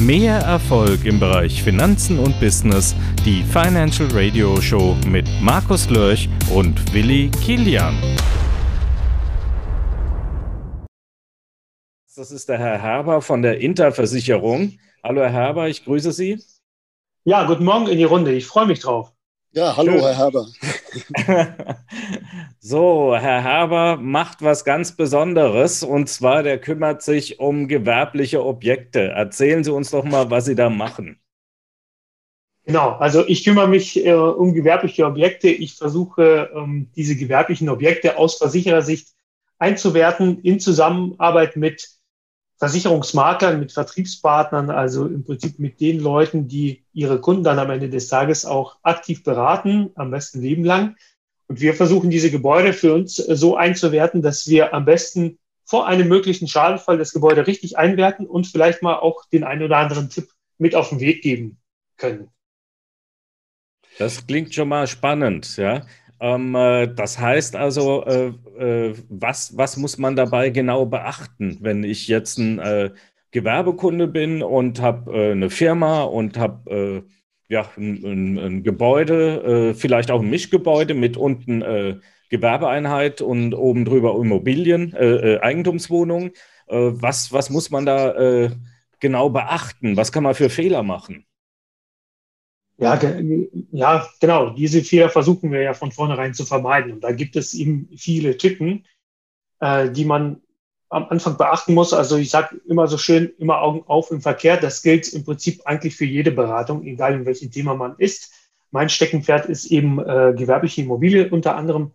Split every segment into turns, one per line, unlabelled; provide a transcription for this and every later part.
Mehr Erfolg im Bereich Finanzen und Business. Die Financial Radio Show mit Markus Lörch und Willi Kilian. Das ist der Herr Herber von der Interversicherung. Hallo Herr Herber, ich grüße Sie.
Ja, guten Morgen in die Runde. Ich freue mich drauf.
Ja, hallo, Schön. Herr Herber.
so, Herr Herber macht was ganz Besonderes und zwar, der kümmert sich um gewerbliche Objekte. Erzählen Sie uns doch mal, was Sie da machen.
Genau, also ich kümmere mich äh, um gewerbliche Objekte. Ich versuche, ähm, diese gewerblichen Objekte aus Versicherersicht einzuwerten in Zusammenarbeit mit Versicherungsmaklern, mit Vertriebspartnern, also im Prinzip mit den Leuten, die ihre Kunden dann am Ende des Tages auch aktiv beraten, am besten Leben lang. Und wir versuchen diese Gebäude für uns so einzuwerten, dass wir am besten vor einem möglichen Schadenfall das Gebäude richtig einwerten und vielleicht mal auch den einen oder anderen Tipp mit auf den Weg geben können.
Das klingt schon mal spannend, ja. Ähm, äh, das heißt also, äh, äh, was, was muss man dabei genau beachten, wenn ich jetzt ein äh, Gewerbekunde bin und habe äh, eine Firma und habe äh, ja, ein, ein, ein Gebäude, vielleicht auch ein Mischgebäude mit unten Gewerbeeinheit und oben drüber Immobilien, Eigentumswohnungen. was, was muss man da genau beachten? Was kann man für Fehler machen?
Ja, ja, genau. Diese Fehler versuchen wir ja von vornherein zu vermeiden. Und da gibt es eben viele Tücken, äh, die man am Anfang beachten muss. Also ich sage immer so schön, immer Augen auf im Verkehr. Das gilt im Prinzip eigentlich für jede Beratung, egal in welchem Thema man ist. Mein Steckenpferd ist eben äh, gewerbliche Immobilie unter anderem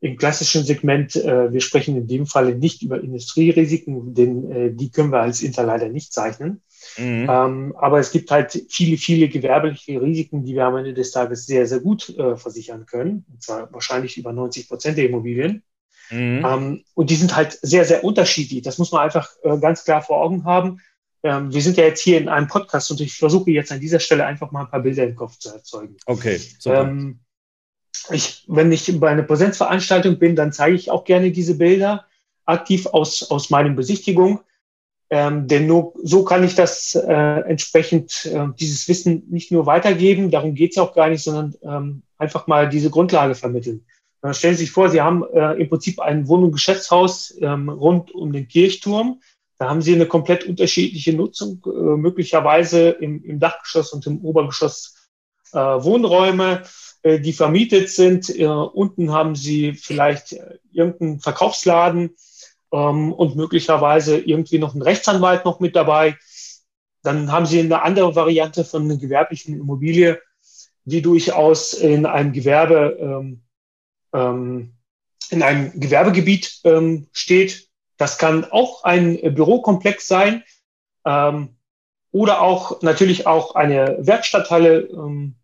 im klassischen Segment. Äh, wir sprechen in dem Falle nicht über Industrierisiken, denn äh, die können wir als Inter leider nicht zeichnen. Mhm. Ähm, aber es gibt halt viele, viele gewerbliche Risiken, die wir am Ende des Tages sehr, sehr gut äh, versichern können. Und zwar wahrscheinlich über 90 Prozent der Immobilien. Mhm. Ähm, und die sind halt sehr, sehr unterschiedlich. Das muss man einfach äh, ganz klar vor Augen haben. Ähm, wir sind ja jetzt hier in einem Podcast und ich versuche jetzt an dieser Stelle einfach mal ein paar Bilder im Kopf zu erzeugen.
Okay.
Super. Ähm, ich, wenn ich bei einer Präsenzveranstaltung bin, dann zeige ich auch gerne diese Bilder aktiv aus, aus meinen Besichtigungen. Ähm, denn nur so kann ich das äh, entsprechend äh, dieses Wissen nicht nur weitergeben, darum geht es auch gar nicht, sondern ähm, einfach mal diese Grundlage vermitteln. Dann stellen Sie sich vor, Sie haben äh, im Prinzip ein Wohn- und Geschäftshaus ähm, rund um den Kirchturm. Da haben Sie eine komplett unterschiedliche Nutzung, äh, möglicherweise im, im, Dachgeschoss und im Obergeschoss äh, Wohnräume, äh, die vermietet sind. Äh, unten haben Sie vielleicht äh, irgendeinen Verkaufsladen ähm, und möglicherweise irgendwie noch ein Rechtsanwalt noch mit dabei. Dann haben Sie eine andere Variante von einer gewerblichen Immobilie, die durchaus in einem Gewerbe, ähm, ähm, in einem Gewerbegebiet ähm, steht. Das kann auch ein Bürokomplex sein ähm, oder auch natürlich auch eine Werkstatthalle ähm,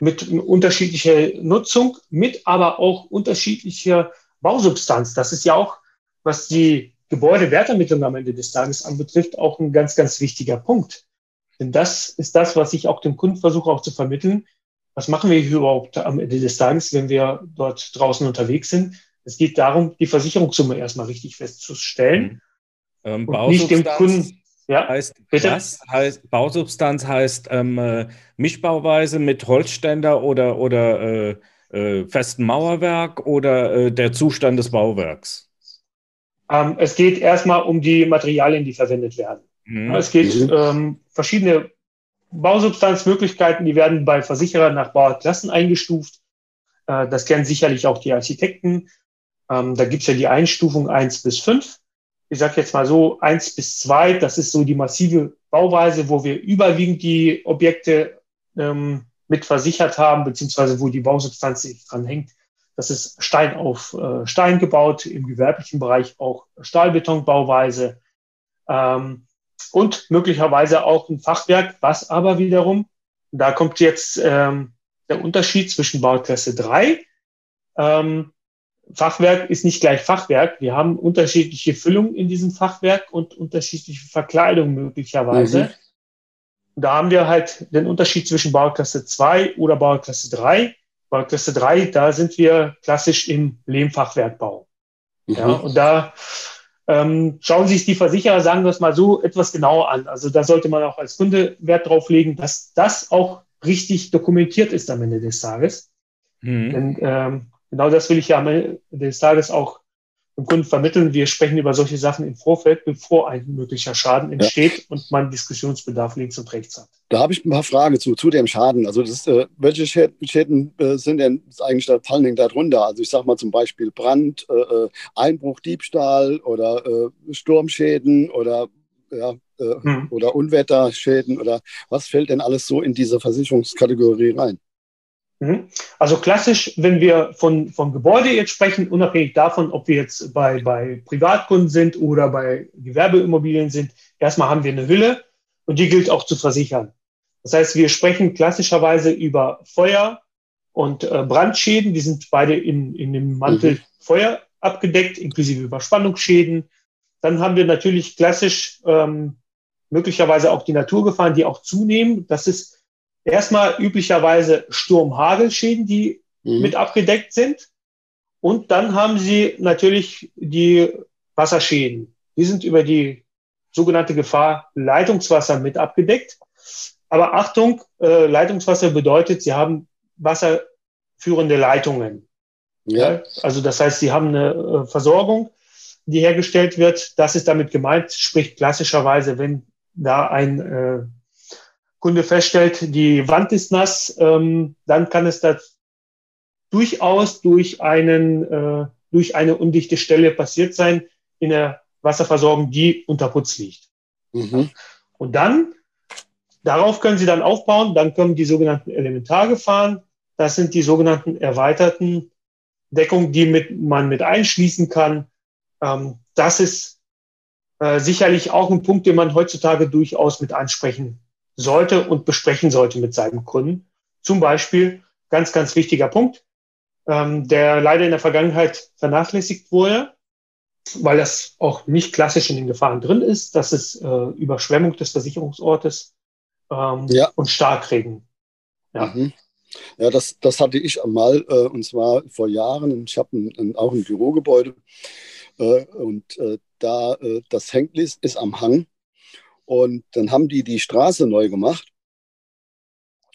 mit unterschiedlicher Nutzung, mit aber auch unterschiedlicher Bausubstanz. Das ist ja auch was die Gebäudewertermittlung am Ende des Tages anbetrifft, auch ein ganz, ganz wichtiger Punkt. Denn das ist das, was ich auch dem Kunden versuche auch zu vermitteln. Was machen wir hier überhaupt am Ende des Tages, wenn wir dort draußen unterwegs sind? Es geht darum, die Versicherungssumme erstmal richtig festzustellen.
Mhm. Ähm, und nicht dem Kunden. Ja, heißt? Was heißt, Bausubstanz heißt ähm, äh, Mischbauweise mit Holzständer oder, oder äh, äh, festen Mauerwerk oder äh, der Zustand des Bauwerks?
Ähm, es geht erstmal um die Materialien, die verwendet werden. Mhm. Es geht mhm. ähm, verschiedene Bausubstanzmöglichkeiten, die werden bei Versicherern nach Bauklassen eingestuft. Äh, das kennen sicherlich auch die Architekten. Ähm, da gibt es ja die Einstufung eins bis fünf. Ich sage jetzt mal so eins bis zwei. das ist so die massive Bauweise, wo wir überwiegend die Objekte ähm, mit versichert haben, beziehungsweise wo die Bausubstanz sich dran hängt. Das ist Stein auf äh, Stein gebaut, im gewerblichen Bereich auch Stahlbetonbauweise ähm, und möglicherweise auch ein Fachwerk, was aber wiederum, da kommt jetzt ähm, der Unterschied zwischen Bauklasse 3. Ähm, Fachwerk ist nicht gleich Fachwerk. Wir haben unterschiedliche Füllungen in diesem Fachwerk und unterschiedliche Verkleidung möglicherweise. Mhm. Da haben wir halt den Unterschied zwischen Bauklasse 2 oder Bauklasse 3. Bei Klasse 3, da sind wir klassisch im Lehmfachwerkbau. Mhm. Ja, und da ähm, schauen sich die Versicherer, sagen wir es mal so, etwas genauer an. Also da sollte man auch als Kunde Wert drauf legen, dass das auch richtig dokumentiert ist am Ende des Tages. Mhm. Denn ähm, genau das will ich ja am Ende des Tages auch dem Kunden vermitteln. Wir sprechen über solche Sachen im Vorfeld, bevor ein möglicher Schaden entsteht ja. und man Diskussionsbedarf links und rechts hat.
Da habe ich ein paar Fragen zu, zu dem Schaden. Also das, äh, welche Schäden äh, sind denn eigentlich da, fallen denn darunter? Also ich sage mal zum Beispiel Brand, äh, äh Einbruch, Diebstahl oder äh, Sturmschäden oder ja, hm. oder Unwetterschäden oder was fällt denn alles so in diese Versicherungskategorie rein?
Mhm. Also klassisch, wenn wir von, von Gebäude jetzt sprechen, unabhängig davon, ob wir jetzt bei, bei Privatkunden sind oder bei Gewerbeimmobilien sind, erstmal haben wir eine Hülle und die gilt auch zu versichern. Das heißt, wir sprechen klassischerweise über Feuer und äh, Brandschäden. Die sind beide in, in dem Mantel mhm. Feuer abgedeckt, inklusive Überspannungsschäden. Dann haben wir natürlich klassisch ähm, möglicherweise auch die Naturgefahren, die auch zunehmen. Das ist erstmal üblicherweise Sturm-Hagelschäden, die mhm. mit abgedeckt sind. Und dann haben sie natürlich die Wasserschäden. Die sind über die sogenannte Gefahr Leitungswasser mit abgedeckt. Aber Achtung, äh, Leitungswasser bedeutet, sie haben wasserführende Leitungen. Ja. Also das heißt, sie haben eine äh, Versorgung, die hergestellt wird. Das ist damit gemeint, sprich klassischerweise, wenn da ein äh, Kunde feststellt, die Wand ist nass, ähm, dann kann es da durchaus durch, einen, äh, durch eine undichte Stelle passiert sein in der Wasserversorgung, die unter Putz liegt. Mhm. Und dann, darauf können Sie dann aufbauen, dann kommen die sogenannten Elementargefahren. Das sind die sogenannten erweiterten Deckungen, die mit, man mit einschließen kann. Ähm, das ist äh, sicherlich auch ein Punkt, den man heutzutage durchaus mit ansprechen sollte und besprechen sollte mit seinem Kunden. Zum Beispiel, ganz, ganz wichtiger Punkt, ähm, der leider in der Vergangenheit vernachlässigt wurde, weil das auch nicht klassisch in den Gefahren drin ist. Das ist äh, Überschwemmung des Versicherungsortes ähm, ja. und Starkregen.
Ja. Mhm. Ja, das, das hatte ich einmal, äh, und zwar vor Jahren. Ich habe auch ein Bürogebäude äh, und äh, da äh, das hängt ist, ist am Hang. Und dann haben die die Straße neu gemacht.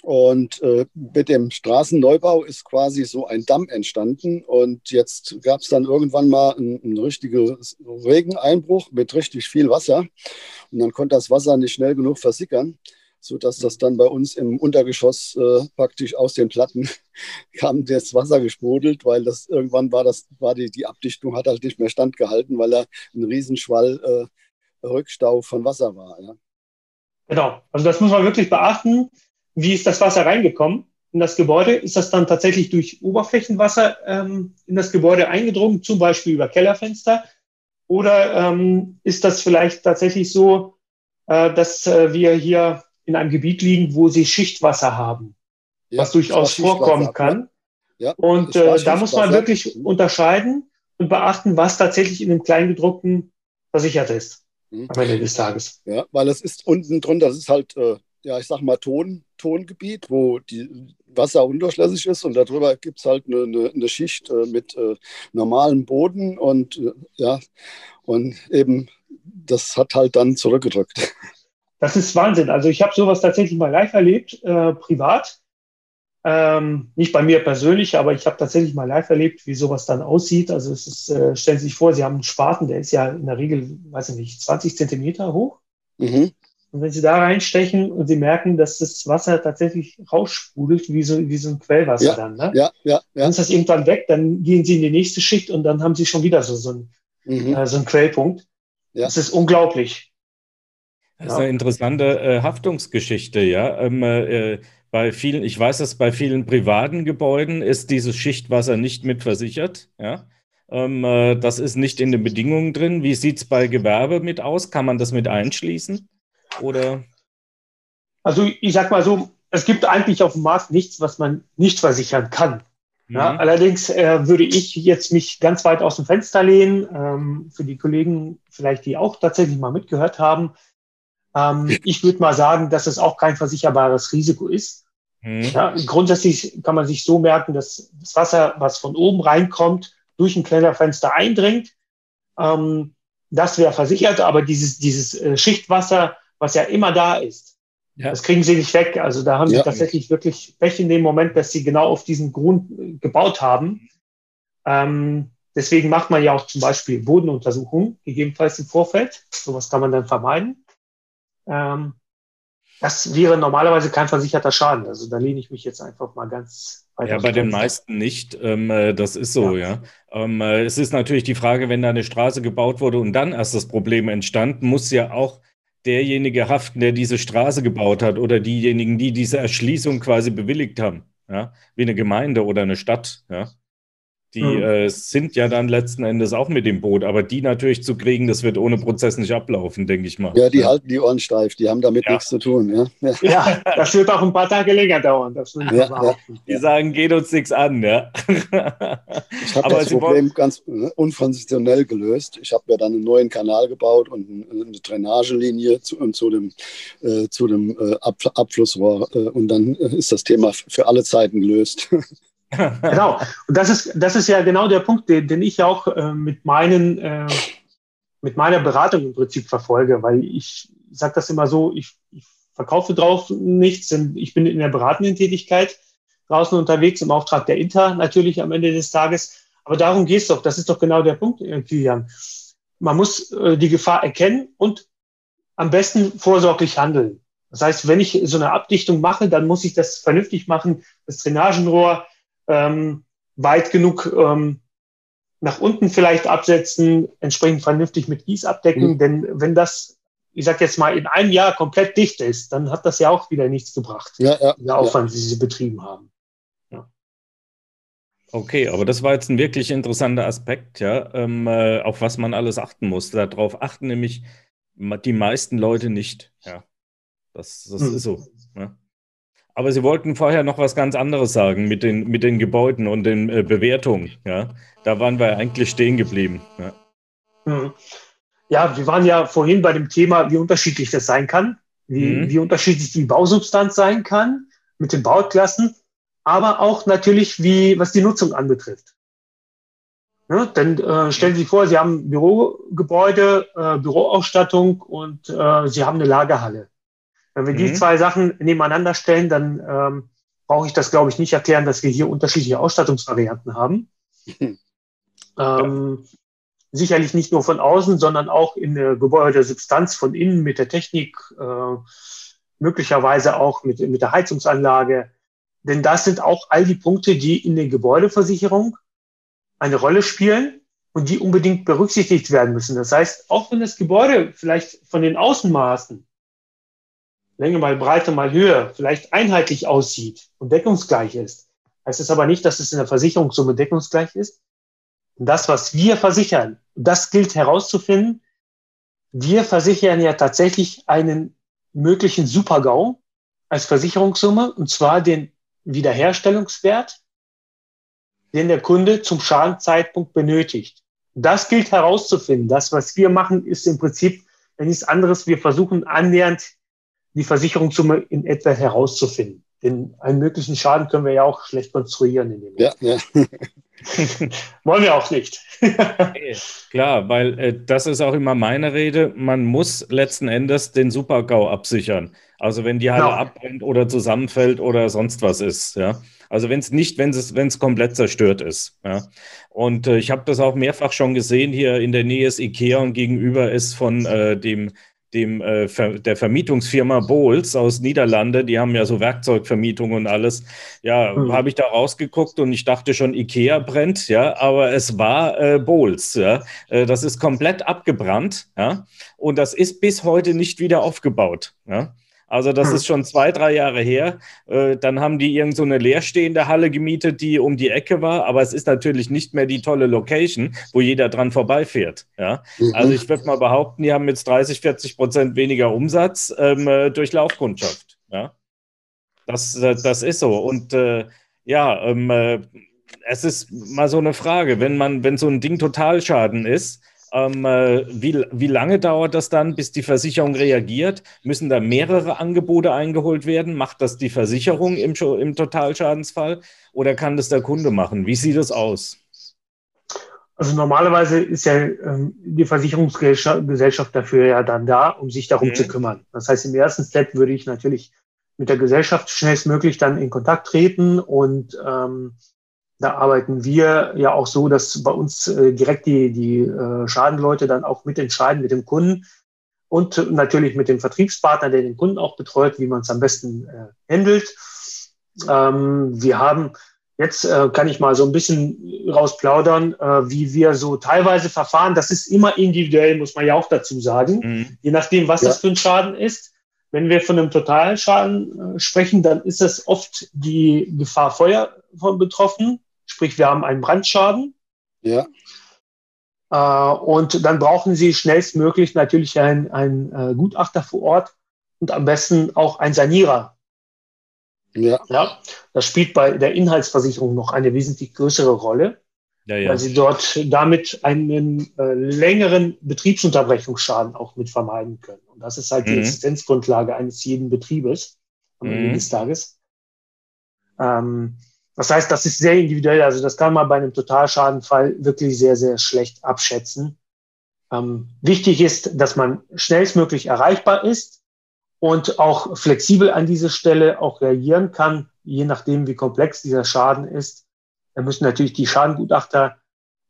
Und äh, mit dem Straßenneubau ist quasi so ein Damm entstanden. Und jetzt gab es dann irgendwann mal einen, einen richtigen Regeneinbruch mit richtig viel Wasser. Und dann konnte das Wasser nicht schnell genug versickern, sodass das dann bei uns im Untergeschoss äh, praktisch aus den Platten kam das Wasser gesprudelt, weil das irgendwann war das, war die, die Abdichtung hat halt nicht mehr standgehalten, weil da ein Riesenschwall äh, Rückstau von Wasser war. Ja.
Genau, also das muss man wirklich beachten. Wie ist das Wasser reingekommen in das Gebäude? Ist das dann tatsächlich durch Oberflächenwasser ähm, in das Gebäude eingedrungen, zum Beispiel über Kellerfenster? Oder ähm, ist das vielleicht tatsächlich so, äh, dass äh, wir hier in einem Gebiet liegen, wo sie Schichtwasser haben, ja, was durchaus vorkommen kann? Ja, und äh, da muss man wirklich unterscheiden und beachten, was tatsächlich in dem Kleingedruckten versichert ist.
Hm. Am Ende des Tages. Ja, weil es ist unten drunter, das ist halt, äh, ja, ich sag mal, Ton, Tongebiet, wo die Wasser undurchlässig ist und darüber gibt es halt eine, eine, eine Schicht äh, mit äh, normalem Boden und äh, ja, und eben das hat halt dann zurückgedrückt.
Das ist Wahnsinn. Also ich habe sowas tatsächlich mal live erlebt, äh, privat. Ähm, nicht bei mir persönlich, aber ich habe tatsächlich mal live erlebt, wie sowas dann aussieht. Also es ist, äh, stellen Sie sich vor, Sie haben einen Spaten, der ist ja in der Regel, weiß ich nicht, 20 Zentimeter hoch. Mhm. Und wenn Sie da reinstechen und Sie merken, dass das Wasser tatsächlich raussprudelt, wie so, wie so ein Quellwasser
ja,
dann, ne?
Ja, ja, ja.
Dann ist das irgendwann weg, dann gehen Sie in die nächste Schicht und dann haben Sie schon wieder so, so, ein, mhm. äh, so einen Quellpunkt. Ja. Das ist unglaublich.
Das ist ja. eine interessante äh, Haftungsgeschichte, ja. Ähm, äh, bei vielen, ich weiß, dass bei vielen privaten Gebäuden ist dieses Schichtwasser nicht mit versichert. Ja? Ähm, äh, das ist nicht in den Bedingungen drin. Wie sieht es bei Gewerbe mit aus? Kann man das mit einschließen? Oder?
Also ich sag mal so, es gibt eigentlich auf dem Markt nichts, was man nicht versichern kann. Ja, mhm. allerdings äh, würde ich jetzt mich ganz weit aus dem Fenster lehnen, ähm, für die Kollegen vielleicht, die auch tatsächlich mal mitgehört haben. Ähm, ich würde mal sagen, dass es auch kein versicherbares Risiko ist. Mhm. Ja, grundsätzlich kann man sich so merken, dass das Wasser, was von oben reinkommt, durch ein Kellerfenster eindringt. Ähm, das wäre versichert, aber dieses, dieses äh, Schichtwasser, was ja immer da ist, ja. das kriegen sie nicht weg. Also da haben ja. sie tatsächlich wirklich Pech in dem Moment, dass sie genau auf diesen Grund äh, gebaut haben. Ähm, deswegen macht man ja auch zum Beispiel Bodenuntersuchungen, gegebenenfalls im Vorfeld. Sowas kann man dann vermeiden. Ähm, das wäre normalerweise kein versicherter Schaden. Also da lehne ich mich jetzt einfach mal ganz
weit Ja, bei den meisten nicht. Ähm, äh, das ist so, ja. ja. Ähm, äh, es ist natürlich die Frage, wenn da eine Straße gebaut wurde und dann erst das Problem entstand, muss ja auch derjenige haften, der diese Straße gebaut hat oder diejenigen, die diese Erschließung quasi bewilligt haben. Ja, wie eine Gemeinde oder eine Stadt. Ja. Die mhm. äh, sind ja dann letzten Endes auch mit dem Boot, aber die natürlich zu kriegen, das wird ohne Prozess nicht ablaufen, denke ich mal.
Ja, die ja. halten die Ohren steif, die haben damit ja. nichts zu tun.
Ja? ja, das wird auch ein paar Tage länger dauern. Das ja,
Die sagen, geht uns nichts an. Ja?
Ich habe das Problem ganz ne, unkonventionell gelöst. Ich habe ja dann einen neuen Kanal gebaut und eine Drainagelinie zu, zu dem, äh, zu dem äh, Abflussrohr äh, und dann äh, ist das Thema für alle Zeiten gelöst.
genau. Und das ist, das ist ja genau der Punkt, den, den ich auch äh, mit, meinen, äh, mit meiner Beratung im Prinzip verfolge, weil ich sage das immer so, ich, ich verkaufe drauf nichts, denn ich bin in der beratenden Tätigkeit draußen unterwegs, im Auftrag der Inter natürlich am Ende des Tages. Aber darum geht es doch, das ist doch genau der Punkt, äh, Kilian. Man muss äh, die Gefahr erkennen und am besten vorsorglich handeln. Das heißt, wenn ich so eine Abdichtung mache, dann muss ich das vernünftig machen, das Drainagenrohr ähm, weit genug ähm, nach unten vielleicht absetzen, entsprechend vernünftig mit Gieß abdecken. Mhm. Denn wenn das, ich sag jetzt mal, in einem Jahr komplett dicht ist, dann hat das ja auch wieder nichts gebracht,
ja, ja,
der Aufwand, ja. den sie betrieben haben.
Okay, aber das war jetzt ein wirklich interessanter Aspekt, ja, ähm, äh, auf was man alles achten muss. Darauf achten nämlich die meisten Leute nicht. Ja, das, das mhm. ist so. Ja. Aber Sie wollten vorher noch was ganz anderes sagen mit den, mit den Gebäuden und den äh, Bewertungen. Ja? Da waren wir eigentlich stehen geblieben. Ja.
Hm. ja, wir waren ja vorhin bei dem Thema, wie unterschiedlich das sein kann, wie, mhm. wie unterschiedlich die Bausubstanz sein kann mit den Bauklassen, aber auch natürlich, wie, was die Nutzung anbetrifft. Ja, denn äh, stellen Sie sich vor, Sie haben Bürogebäude, äh, Büroausstattung und äh, Sie haben eine Lagerhalle. Wenn wir mhm. die zwei Sachen nebeneinander stellen, dann ähm, brauche ich das, glaube ich, nicht erklären, dass wir hier unterschiedliche Ausstattungsvarianten haben. ähm, sicherlich nicht nur von außen, sondern auch in der Gebäudesubstanz von innen mit der Technik, äh, möglicherweise auch mit, mit der Heizungsanlage. Denn das sind auch all die Punkte, die in der Gebäudeversicherung eine Rolle spielen und die unbedingt berücksichtigt werden müssen. Das heißt, auch wenn das Gebäude vielleicht von den Außenmaßen Länge mal Breite mal Höhe vielleicht einheitlich aussieht und deckungsgleich ist, heißt es aber nicht, dass es in der Versicherungssumme deckungsgleich ist. Das, was wir versichern, das gilt herauszufinden. Wir versichern ja tatsächlich einen möglichen Supergau als Versicherungssumme, und zwar den Wiederherstellungswert, den der Kunde zum Schadenzeitpunkt benötigt. Das gilt herauszufinden. Das, was wir machen, ist im Prinzip nichts anderes. Wir versuchen annähernd die Versicherungssumme in etwa herauszufinden. Denn einen möglichen Schaden können wir ja auch schlecht konstruieren. In dem ja, ja. Wollen wir auch nicht.
Klar, weil äh, das ist auch immer meine Rede. Man muss letzten Endes den Supergau absichern. Also wenn die Halle genau. abbrennt oder zusammenfällt oder sonst was ist. Ja. Also wenn es nicht, wenn es wenn es komplett zerstört ist. Ja. Und äh, ich habe das auch mehrfach schon gesehen. Hier in der Nähe ist Ikea und gegenüber ist von äh, dem dem, äh, der Vermietungsfirma Bowles aus Niederlande, die haben ja so Werkzeugvermietung und alles. Ja, mhm. habe ich da rausgeguckt und ich dachte schon, Ikea brennt, ja, aber es war äh, Bowles, ja. Äh, das ist komplett abgebrannt, ja, und das ist bis heute nicht wieder aufgebaut, ja. Also das hm. ist schon zwei, drei Jahre her. Äh, dann haben die irgend so eine leerstehende Halle gemietet, die um die Ecke war, aber es ist natürlich nicht mehr die tolle Location, wo jeder dran vorbeifährt. Ja? Mhm. Also ich würde mal behaupten, die haben jetzt 30, 40 Prozent weniger Umsatz ähm, äh, durch Laufkundschaft. Ja? Das, äh, das ist so. Und äh, ja, ähm, äh, es ist mal so eine Frage, wenn man, wenn so ein Ding Totalschaden ist, ähm, äh, wie, wie lange dauert das dann, bis die Versicherung reagiert? Müssen da mehrere Angebote eingeholt werden? Macht das die Versicherung im, im Totalschadensfall oder kann das der Kunde machen? Wie sieht das aus?
Also normalerweise ist ja ähm, die Versicherungsgesellschaft dafür ja dann da, um sich darum mhm. zu kümmern. Das heißt, im ersten Step würde ich natürlich mit der Gesellschaft schnellstmöglich dann in Kontakt treten und ähm, da arbeiten wir ja auch so, dass bei uns äh, direkt die, die äh, Schadenleute dann auch mitentscheiden mit dem Kunden und natürlich mit dem Vertriebspartner, der den Kunden auch betreut, wie man es am besten äh, handelt. Ähm, wir haben Jetzt äh, kann ich mal so ein bisschen rausplaudern, äh, wie wir so teilweise verfahren. Das ist immer individuell, muss man ja auch dazu sagen. Mhm. Je nachdem, was ja. das für ein Schaden ist. Wenn wir von einem Totalschaden äh, sprechen, dann ist es oft die Gefahr Feuer von betroffen. Sprich, wir haben einen Brandschaden.
Ja.
Äh, und dann brauchen Sie schnellstmöglich natürlich einen, äh, Gutachter vor Ort und am besten auch einen Sanierer ja. ja. Das spielt bei der Inhaltsversicherung noch eine wesentlich größere Rolle, ja, ja. weil sie dort damit einen äh, längeren Betriebsunterbrechungsschaden auch mit vermeiden können. Und das ist halt mhm. die Existenzgrundlage eines jeden Betriebes am Ende mhm. des Tages. Ähm, das heißt, das ist sehr individuell. Also das kann man bei einem Totalschadenfall wirklich sehr, sehr schlecht abschätzen. Ähm, wichtig ist, dass man schnellstmöglich erreichbar ist und auch flexibel an diese Stelle auch reagieren kann, je nachdem, wie komplex dieser Schaden ist. Da müssen natürlich die Schadengutachter,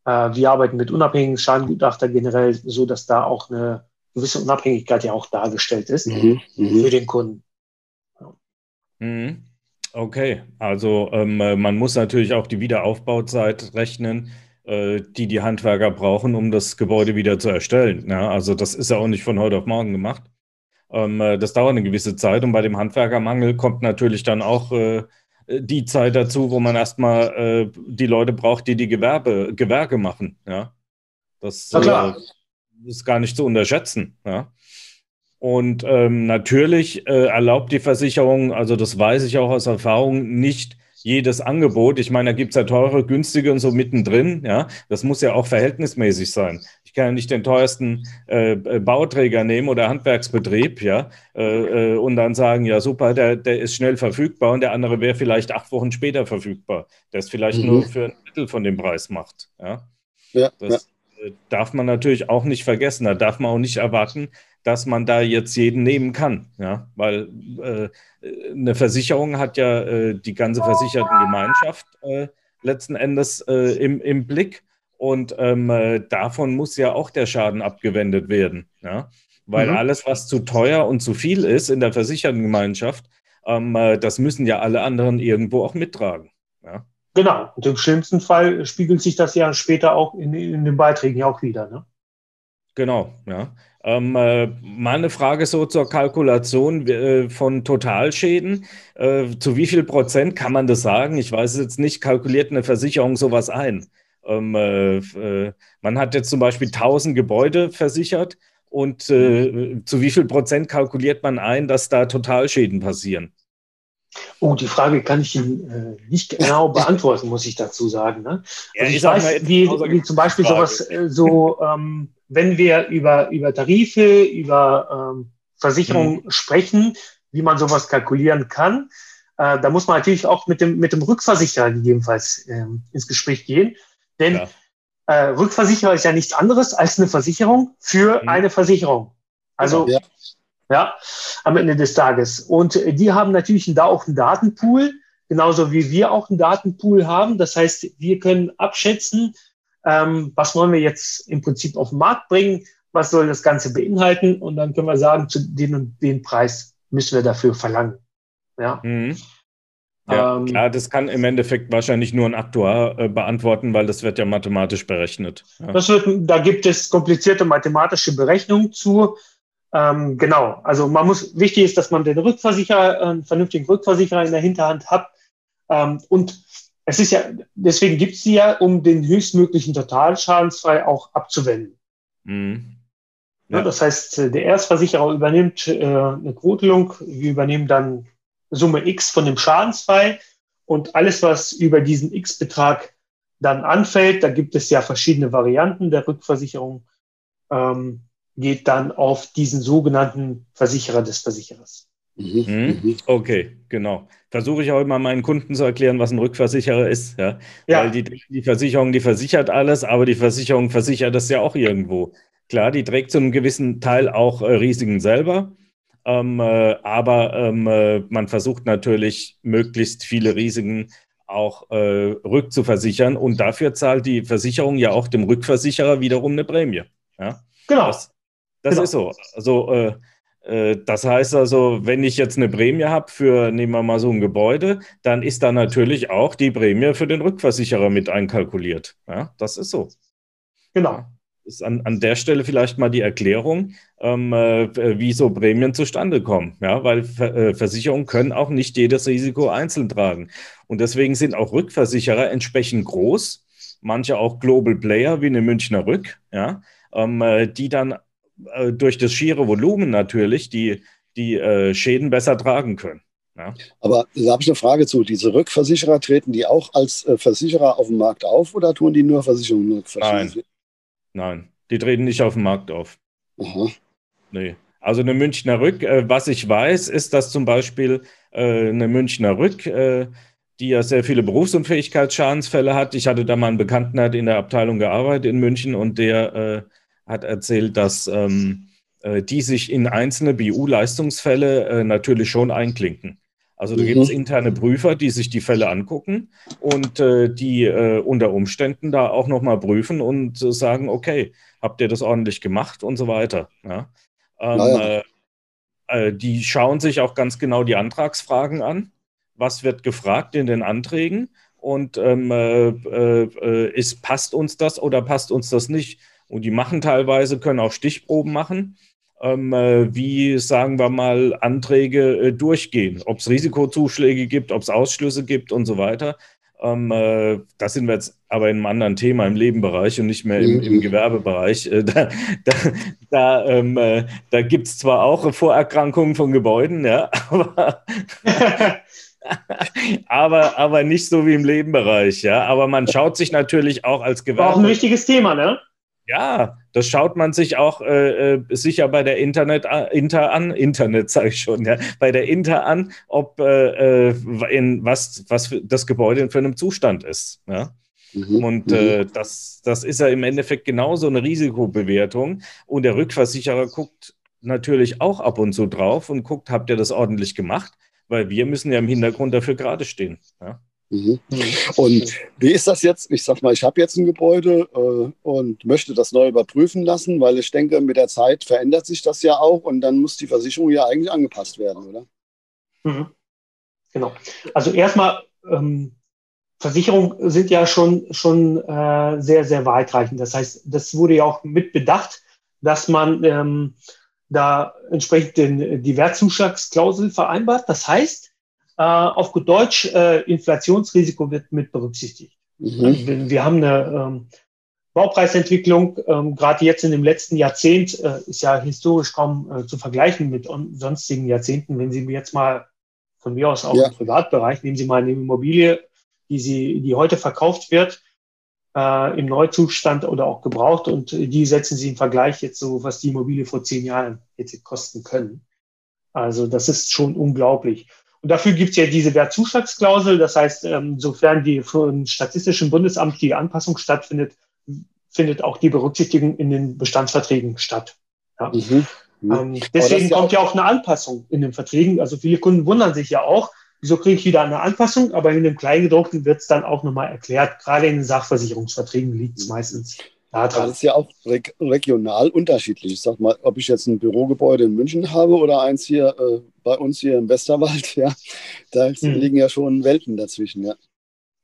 äh, wir arbeiten mit unabhängigen Schadengutachter generell, so dass da auch eine gewisse Unabhängigkeit ja auch dargestellt ist mhm, mhm. für den Kunden.
Mhm. Okay, also ähm, man muss natürlich auch die Wiederaufbauzeit rechnen, äh, die die Handwerker brauchen, um das Gebäude wieder zu erstellen. Ja, also das ist ja auch nicht von heute auf morgen gemacht. Ähm, äh, das dauert eine gewisse Zeit und bei dem Handwerkermangel kommt natürlich dann auch äh, die Zeit dazu, wo man erstmal äh, die Leute braucht, die die Gewerbe, Gewerke machen. Ja? Das äh, ist gar nicht zu unterschätzen. Ja? Und ähm, natürlich äh, erlaubt die Versicherung, also das weiß ich auch aus Erfahrung, nicht jedes Angebot. Ich meine, da gibt es ja teure, günstige und so mittendrin. Ja, das muss ja auch verhältnismäßig sein kann ja nicht den teuersten äh, äh, Bauträger nehmen oder Handwerksbetrieb, ja, äh, äh, und dann sagen, ja super, der, der ist schnell verfügbar und der andere wäre vielleicht acht Wochen später verfügbar, der es vielleicht mhm. nur für ein Drittel von dem Preis macht. Ja, ja das ja. Darf man natürlich auch nicht vergessen. Da darf man auch nicht erwarten, dass man da jetzt jeden nehmen kann, ja, weil äh, eine Versicherung hat ja äh, die ganze Versichertengemeinschaft äh, letzten Endes äh, im, im Blick und ähm, äh, davon muss ja auch der Schaden abgewendet werden. Ja? Weil mhm. alles, was zu teuer und zu viel ist in der Versichertengemeinschaft, ähm, äh, das müssen ja alle anderen irgendwo auch mittragen. Ja?
Genau. Und im schlimmsten Fall spiegelt sich das ja später auch in, in den Beiträgen ja auch wieder. Ne?
Genau, ja. Ähm, äh, mal eine Frage so zur Kalkulation äh, von Totalschäden. Äh, zu wie viel Prozent kann man das sagen? Ich weiß jetzt nicht, kalkuliert eine Versicherung sowas ein? Ähm, äh, äh, man hat jetzt zum Beispiel 1000 Gebäude versichert und äh, zu wie viel Prozent kalkuliert man ein, dass da Totalschäden passieren?
Oh, die Frage kann ich Ihnen äh, nicht genau beantworten, muss ich dazu sagen. Ne? Ja, also ich, ich weiß, wie, wie, zum Beispiel Frage. sowas, äh, so, ähm, wenn wir über, über Tarife, über ähm, Versicherungen hm. sprechen, wie man sowas kalkulieren kann, äh, da muss man natürlich auch mit dem, mit dem Rückversicherer gegebenenfalls ähm, ins Gespräch gehen. Denn ja. äh, Rückversicherer ist ja nichts anderes als eine Versicherung für mhm. eine Versicherung. Also ja. Ja, am Ende des Tages. Und die haben natürlich da auch einen Datenpool, genauso wie wir auch einen Datenpool haben. Das heißt, wir können abschätzen, ähm, was wollen wir jetzt im Prinzip auf den Markt bringen, was soll das Ganze beinhalten und dann können wir sagen, zu den und den Preis müssen wir dafür verlangen. Ja. Mhm.
Ja, ähm, klar, das kann im Endeffekt wahrscheinlich nur ein Aktuar äh, beantworten, weil das wird ja mathematisch berechnet. Ja.
Das wird, da gibt es komplizierte mathematische Berechnungen zu. Ähm, genau, also man muss, wichtig ist, dass man den Rückversicherer, äh, einen vernünftigen Rückversicherer in der Hinterhand hat. Ähm, und es ist ja, deswegen gibt es sie ja, um den höchstmöglichen Totalschadensfall auch abzuwenden. Mhm. Ja. Ja, das heißt, der Erstversicherer übernimmt äh, eine Quotelung, wir übernehmen dann Summe X von dem Schadensfall und alles, was über diesen X-Betrag dann anfällt, da gibt es ja verschiedene Varianten der Rückversicherung, ähm, geht dann auf diesen sogenannten Versicherer des Versicherers.
Mhm. Mhm. Okay, genau. Versuche ich auch immer meinen Kunden zu erklären, was ein Rückversicherer ist. Ja? ja. Weil die, die Versicherung, die versichert alles, aber die Versicherung versichert das ja auch irgendwo. Klar, die trägt zu einem gewissen Teil auch äh, Risiken selber. Ähm, äh, aber ähm, äh, man versucht natürlich, möglichst viele Risiken auch äh, rückzuversichern. Und dafür zahlt die Versicherung ja auch dem Rückversicherer wiederum eine Prämie. Ja?
Genau.
Das, das genau. ist so. Also, äh, äh, das heißt also, wenn ich jetzt eine Prämie habe für, nehmen wir mal so ein Gebäude, dann ist da natürlich auch die Prämie für den Rückversicherer mit einkalkuliert. Ja, das ist so.
Genau
ist an, an der Stelle vielleicht mal die Erklärung, ähm, äh, wie so Prämien zustande kommen. Ja, weil Ver äh, Versicherungen können auch nicht jedes Risiko einzeln tragen. Und deswegen sind auch Rückversicherer entsprechend groß, manche auch Global Player wie eine Münchner Rück, ja, ähm, äh, die dann äh, durch das schiere Volumen natürlich die, die äh, Schäden besser tragen können. Ja.
Aber da habe ich eine Frage zu. Diese Rückversicherer treten die auch als äh, Versicherer auf dem Markt auf oder tun die nur Versicherungen?
Nein, Nein, die treten nicht auf dem Markt auf. Mhm. Nee. Also eine Münchner Rück, äh, was ich weiß, ist, dass zum Beispiel äh, eine Münchner Rück, äh, die ja sehr viele Berufsunfähigkeitsschadensfälle hat. Ich hatte da mal einen Bekannten, der hat in der Abteilung gearbeitet in München und der äh, hat erzählt, dass ähm, äh, die sich in einzelne BU-Leistungsfälle äh, natürlich schon einklinken. Also da mhm. gibt es interne Prüfer, die sich die Fälle angucken und äh, die äh, unter Umständen da auch nochmal prüfen und sagen, okay, habt ihr das ordentlich gemacht und so weiter. Ja? Ähm, ja. Äh, äh, die schauen sich auch ganz genau die Antragsfragen an. Was wird gefragt in den Anträgen? Und ähm, äh, ist, passt uns das oder passt uns das nicht? Und die machen teilweise, können auch Stichproben machen ähm, äh, wie, sagen wir mal, Anträge äh, durchgehen, ob es Risikozuschläge gibt, ob es Ausschlüsse gibt und so weiter. Ähm, äh, das sind wir jetzt aber in einem anderen Thema im Lebenbereich und nicht mehr im, im mhm. Gewerbebereich. Äh, da da, da, ähm, äh, da gibt es zwar auch Vorerkrankungen von Gebäuden, ja, aber, aber, aber nicht so wie im Lebenbereich, ja. Aber man schaut sich natürlich auch als Gewerbe. War
auch ein wichtiges Thema, ne?
Ja, das schaut man sich auch äh, äh sicher bei der Internet äh, Inter an, Internet sage ich schon, ja, bei der Inter an, ob äh, äh in was, was das Gebäude für einem Zustand ist. Ja? Mhm. Und äh, mhm. das, das ist ja im Endeffekt genauso eine Risikobewertung. Und der Rückversicherer guckt natürlich auch ab und zu drauf und guckt, habt ihr das ordentlich gemacht? Weil wir müssen ja im Hintergrund dafür gerade stehen. Ja?
Mhm. Und wie ist das jetzt? Ich sag mal, ich habe jetzt ein Gebäude äh, und möchte das neu überprüfen lassen, weil ich denke, mit der Zeit verändert sich das ja auch und dann muss die Versicherung ja eigentlich angepasst werden, oder?
Mhm. Genau. Also erstmal, ähm, Versicherungen sind ja schon, schon äh, sehr, sehr weitreichend. Das heißt, das wurde ja auch mit bedacht, dass man ähm, da entsprechend den, die Wertzuschlagsklausel vereinbart. Das heißt, äh, auf gut Deutsch, äh, Inflationsrisiko wird mit berücksichtigt. Mhm. Wir haben eine ähm, Baupreisentwicklung, ähm, gerade jetzt in dem letzten Jahrzehnt, äh, ist ja historisch kaum äh, zu vergleichen mit sonstigen Jahrzehnten. Wenn Sie jetzt mal von mir aus auch ja. im Privatbereich, nehmen Sie mal eine Immobilie, die Sie, die heute verkauft wird, äh, im Neuzustand oder auch gebraucht und die setzen Sie im Vergleich jetzt so, was die Immobilie vor zehn Jahren hätte kosten können. Also das ist schon unglaublich. Und dafür gibt es ja diese Wertzuschlagsklausel. Das heißt, ähm, sofern die vom Statistischen Bundesamt die Anpassung stattfindet, findet auch die Berücksichtigung in den Bestandsverträgen statt. Ja. Mhm. Mhm. Ähm, deswegen kommt ja auch eine Anpassung in den Verträgen. Also viele Kunden wundern sich ja auch, wieso kriege ich wieder eine Anpassung? Aber in dem Kleingedruckten wird es dann auch nochmal erklärt. Gerade in den Sachversicherungsverträgen liegt es meistens.
Ja, das ist ja auch reg regional unterschiedlich. Ich sag mal, ob ich jetzt ein Bürogebäude in München habe oder eins hier äh, bei uns hier im Westerwald, ja, da hm. liegen ja schon Welten dazwischen, ja.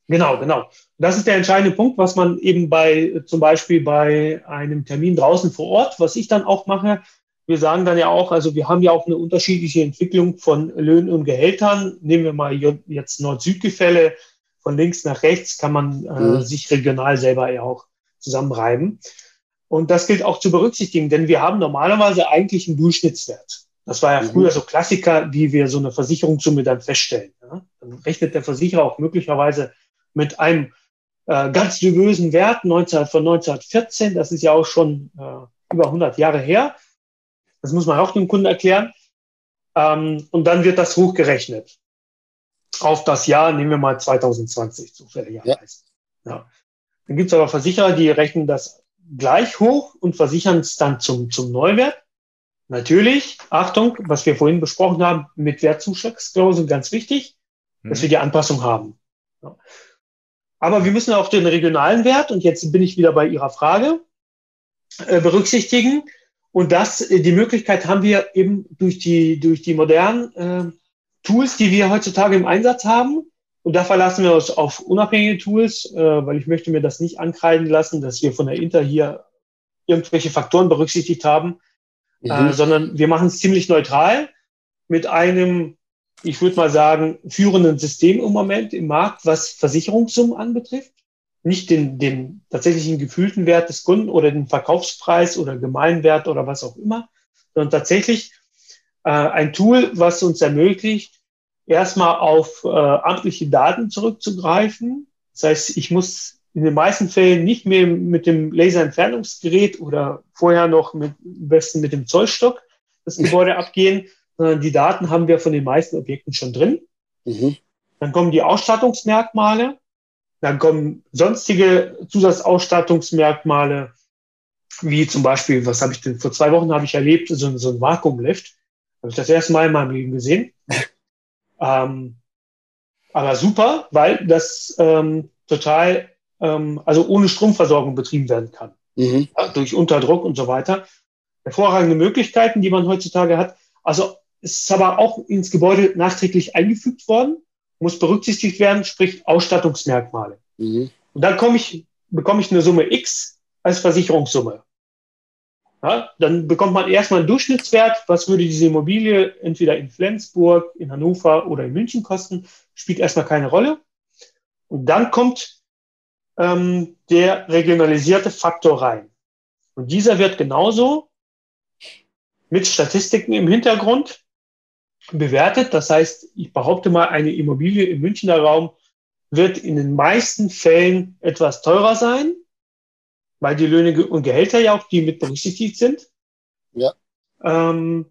Genau, genau. Das ist der entscheidende Punkt, was man eben bei zum Beispiel bei einem Termin draußen vor Ort, was ich dann auch mache, wir sagen dann ja auch, also wir haben ja auch eine unterschiedliche Entwicklung von Löhnen und Gehältern. Nehmen wir mal jetzt Nord-Süd-Gefälle, von links nach rechts kann man äh, mhm. sich regional selber ja auch zusammenreiben. Und das gilt auch zu berücksichtigen, denn wir haben normalerweise eigentlich einen Durchschnittswert. Das war ja mhm. früher so Klassiker, wie wir so eine Versicherungssumme dann feststellen. Ja? Dann rechnet der Versicherer auch möglicherweise mit einem äh, ganz dubösen Wert 19, von 1914. Das ist ja auch schon äh, über 100 Jahre her. Das muss man auch dem Kunden erklären. Ähm, und dann wird das hochgerechnet auf das Jahr, nehmen wir mal 2020 zufälligerweise. Ja. ja. Dann gibt es aber Versicherer, die rechnen das gleich hoch und versichern es dann zum, zum Neuwert. Natürlich, Achtung, was wir vorhin besprochen haben, mit Wertzuschlagsklausel ganz wichtig, mhm. dass wir die Anpassung haben. Ja. Aber wir müssen auch den regionalen Wert, und jetzt bin ich wieder bei Ihrer Frage, äh, berücksichtigen. Und das, äh, die Möglichkeit haben wir eben durch die, durch die modernen äh, Tools, die wir heutzutage im Einsatz haben. Und da verlassen wir uns auf unabhängige Tools, äh, weil ich möchte mir das nicht ankreiden lassen, dass wir von der Inter hier irgendwelche Faktoren berücksichtigt haben, mhm. äh, sondern wir machen es ziemlich neutral mit einem, ich würde mal sagen, führenden System im Moment im Markt, was Versicherungssummen anbetrifft. Nicht den, den tatsächlichen gefühlten Wert des Kunden oder den Verkaufspreis oder Gemeinwert oder was auch immer, sondern tatsächlich äh, ein Tool, was uns ermöglicht, erstmal auf äh, amtliche Daten zurückzugreifen. Das heißt, ich muss in den meisten Fällen nicht mehr mit dem Laserentfernungsgerät oder vorher noch mit, am besten mit dem Zollstock das Gebäude abgehen, sondern die Daten haben wir von den meisten Objekten schon drin. Mhm. Dann kommen die Ausstattungsmerkmale, dann kommen sonstige Zusatzausstattungsmerkmale, wie zum Beispiel, was habe ich denn, vor zwei Wochen habe ich erlebt, so, so ein Vakuumlift. Habe ich das erste Mal in meinem Leben gesehen. ähm, aber super, weil das ähm, total, ähm, also ohne Stromversorgung betrieben werden kann. Mhm. Ja, durch Unterdruck und so weiter. Hervorragende Möglichkeiten, die man heutzutage hat. Also es ist aber auch ins Gebäude nachträglich eingefügt worden, muss berücksichtigt werden, sprich Ausstattungsmerkmale. Mhm. Und dann komme ich, bekomme ich eine Summe X als Versicherungssumme. Ja, dann bekommt man erstmal einen Durchschnittswert. Was würde diese Immobilie entweder in Flensburg, in Hannover oder in München kosten? Spielt erstmal keine Rolle. Und dann kommt ähm, der regionalisierte Faktor rein. Und dieser wird genauso mit Statistiken im Hintergrund bewertet. Das heißt, ich behaupte mal, eine Immobilie im Münchner Raum wird in den meisten Fällen etwas teurer sein weil die Löhne und Gehälter ja auch die mit berücksichtigt sind. Ja. Ähm,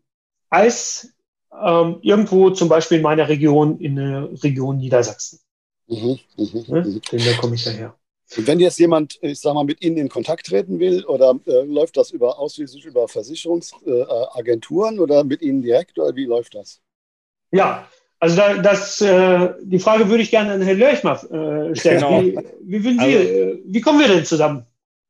als ähm, irgendwo zum Beispiel in meiner Region, in der Region Niedersachsen. Mhm, mh, ne? Denn da komme ich daher.
Und wenn jetzt jemand, ich sag mal, mit Ihnen in Kontakt treten will, oder äh, läuft das über ausschließlich über Versicherungsagenturen äh, oder mit Ihnen direkt, oder wie läuft das?
Ja, also da, das, äh, die Frage würde ich gerne an Herrn Lörch mal äh, stellen. Genau. Wie, wie, Sie, also, äh, wie kommen wir denn zusammen?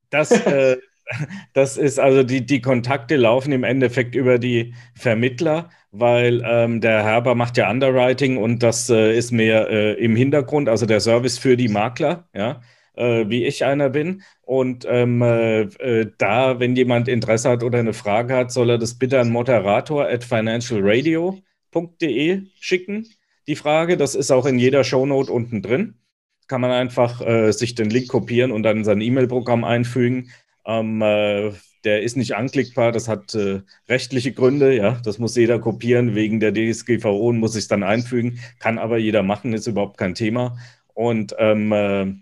Das, äh, das ist also die, die Kontakte laufen im Endeffekt über die Vermittler, weil ähm, der Herber macht ja Underwriting und das äh, ist mehr äh, im Hintergrund, also der Service für die Makler, ja. Äh, wie ich einer bin. Und ähm, äh, äh, da, wenn jemand Interesse hat oder eine Frage hat, soll er das bitte an moderator at financialradio.de schicken. Die Frage, das ist auch in jeder Shownote unten drin kann man einfach äh, sich den Link kopieren und dann in sein E-Mail-Programm einfügen. Ähm, äh, der ist nicht anklickbar, das hat äh, rechtliche Gründe, ja, das muss jeder kopieren wegen der DSGVO und muss sich dann einfügen, kann aber jeder machen, ist überhaupt kein Thema. Und ähm, äh,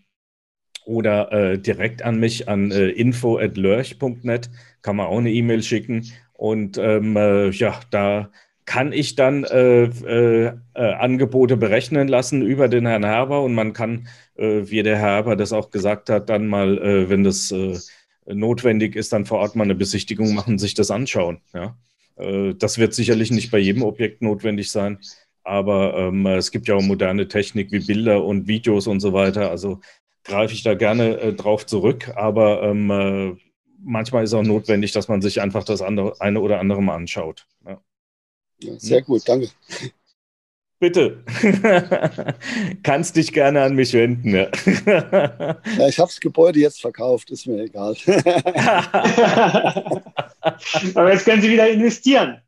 oder äh, direkt an mich an äh, info@lörch.net kann man auch eine E-Mail schicken und ähm, ja, da kann ich dann äh, äh, äh, Angebote berechnen lassen über den Herrn Herber und man kann, äh, wie der Herr Herber das auch gesagt hat, dann mal, äh, wenn das äh, notwendig ist, dann vor Ort mal eine Besichtigung machen, sich das anschauen. Ja? das wird sicherlich nicht bei jedem Objekt notwendig sein, aber ähm, es gibt ja auch moderne Technik wie Bilder und Videos und so weiter. Also greife ich da gerne drauf zurück, aber ähm, manchmal ist auch notwendig, dass man sich einfach das andere, eine oder andere mal anschaut. Ja.
Ja, sehr gut, danke.
Bitte. Kannst dich gerne an mich wenden. Ja,
ja ich habe das Gebäude jetzt verkauft, ist mir egal.
Aber jetzt können Sie wieder investieren.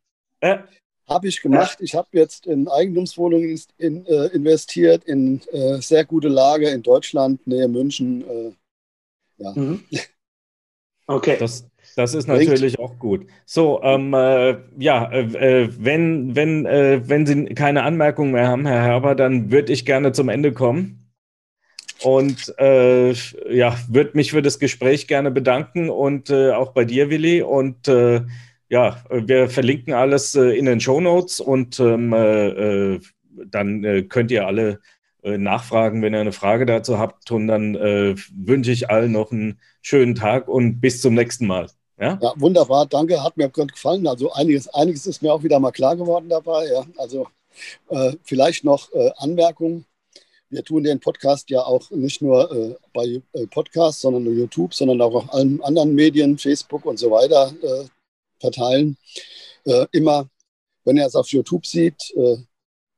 Ja. Habe ich gemacht. Ich habe jetzt in Eigentumswohnungen in, äh, investiert, in äh, sehr gute Lage in Deutschland, Nähe München. Äh,
ja. Mhm. Okay. Das, das ist natürlich auch gut. So, ähm, äh, ja, äh, äh, wenn, wenn, äh, wenn Sie keine Anmerkungen mehr haben, Herr Herber, dann würde ich gerne zum Ende kommen. Und äh, ja, würde mich für das Gespräch gerne bedanken und äh, auch bei dir, Willi. Und ja, wir verlinken alles äh, in den Show Notes und ähm, äh, dann äh, könnt ihr alle nachfragen, wenn ihr eine Frage dazu habt. Und dann wünsche ich allen noch einen schönen Tag und bis zum nächsten Mal.
Ja, ja wunderbar, danke, hat mir gefallen. Also einiges, einiges ist mir auch wieder mal klar geworden dabei. Ja. Also äh, vielleicht noch äh, Anmerkungen. Wir tun den Podcast ja auch nicht nur äh, bei Podcasts, sondern YouTube, sondern auch auf allen anderen Medien, Facebook und so weiter äh, verteilen. Äh, immer, wenn ihr es auf YouTube sieht,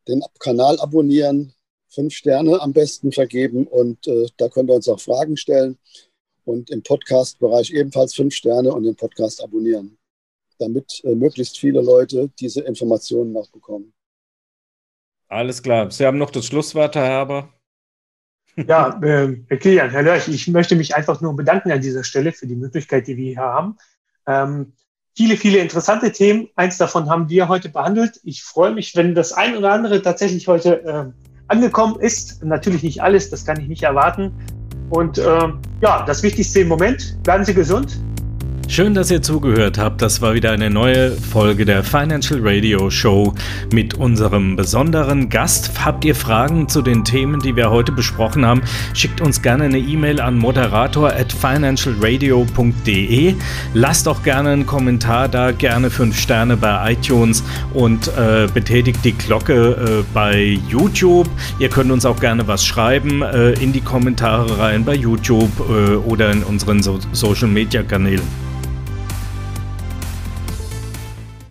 den Kanal abonnieren, fünf Sterne am besten vergeben und da könnt ihr uns auch Fragen stellen und im Podcast-Bereich ebenfalls fünf Sterne und den Podcast abonnieren, damit möglichst viele Leute diese Informationen noch bekommen.
Alles klar. Sie haben noch das Schlusswort, Herr Herber.
Ja, äh, Herr Kilian, Herr Lörch, ich möchte mich einfach nur bedanken an dieser Stelle für die Möglichkeit, die wir hier haben. Ähm, viele, viele interessante Themen. Eins davon haben wir heute behandelt. Ich freue mich, wenn das ein oder andere tatsächlich heute äh, angekommen ist. Natürlich nicht alles, das kann ich nicht erwarten. Und äh, ja, das Wichtigste im Moment, bleiben Sie gesund,
Schön, dass ihr zugehört habt. Das war wieder eine neue Folge der Financial Radio Show mit unserem besonderen Gast. Habt ihr Fragen zu den Themen, die wir heute besprochen haben? Schickt uns gerne eine E-Mail an moderator at financialradio.de. Lasst auch gerne einen Kommentar da, gerne fünf Sterne bei iTunes und äh, betätigt die Glocke äh, bei YouTube. Ihr könnt uns auch gerne was schreiben äh, in die Kommentare rein bei YouTube äh, oder in unseren so Social Media Kanälen.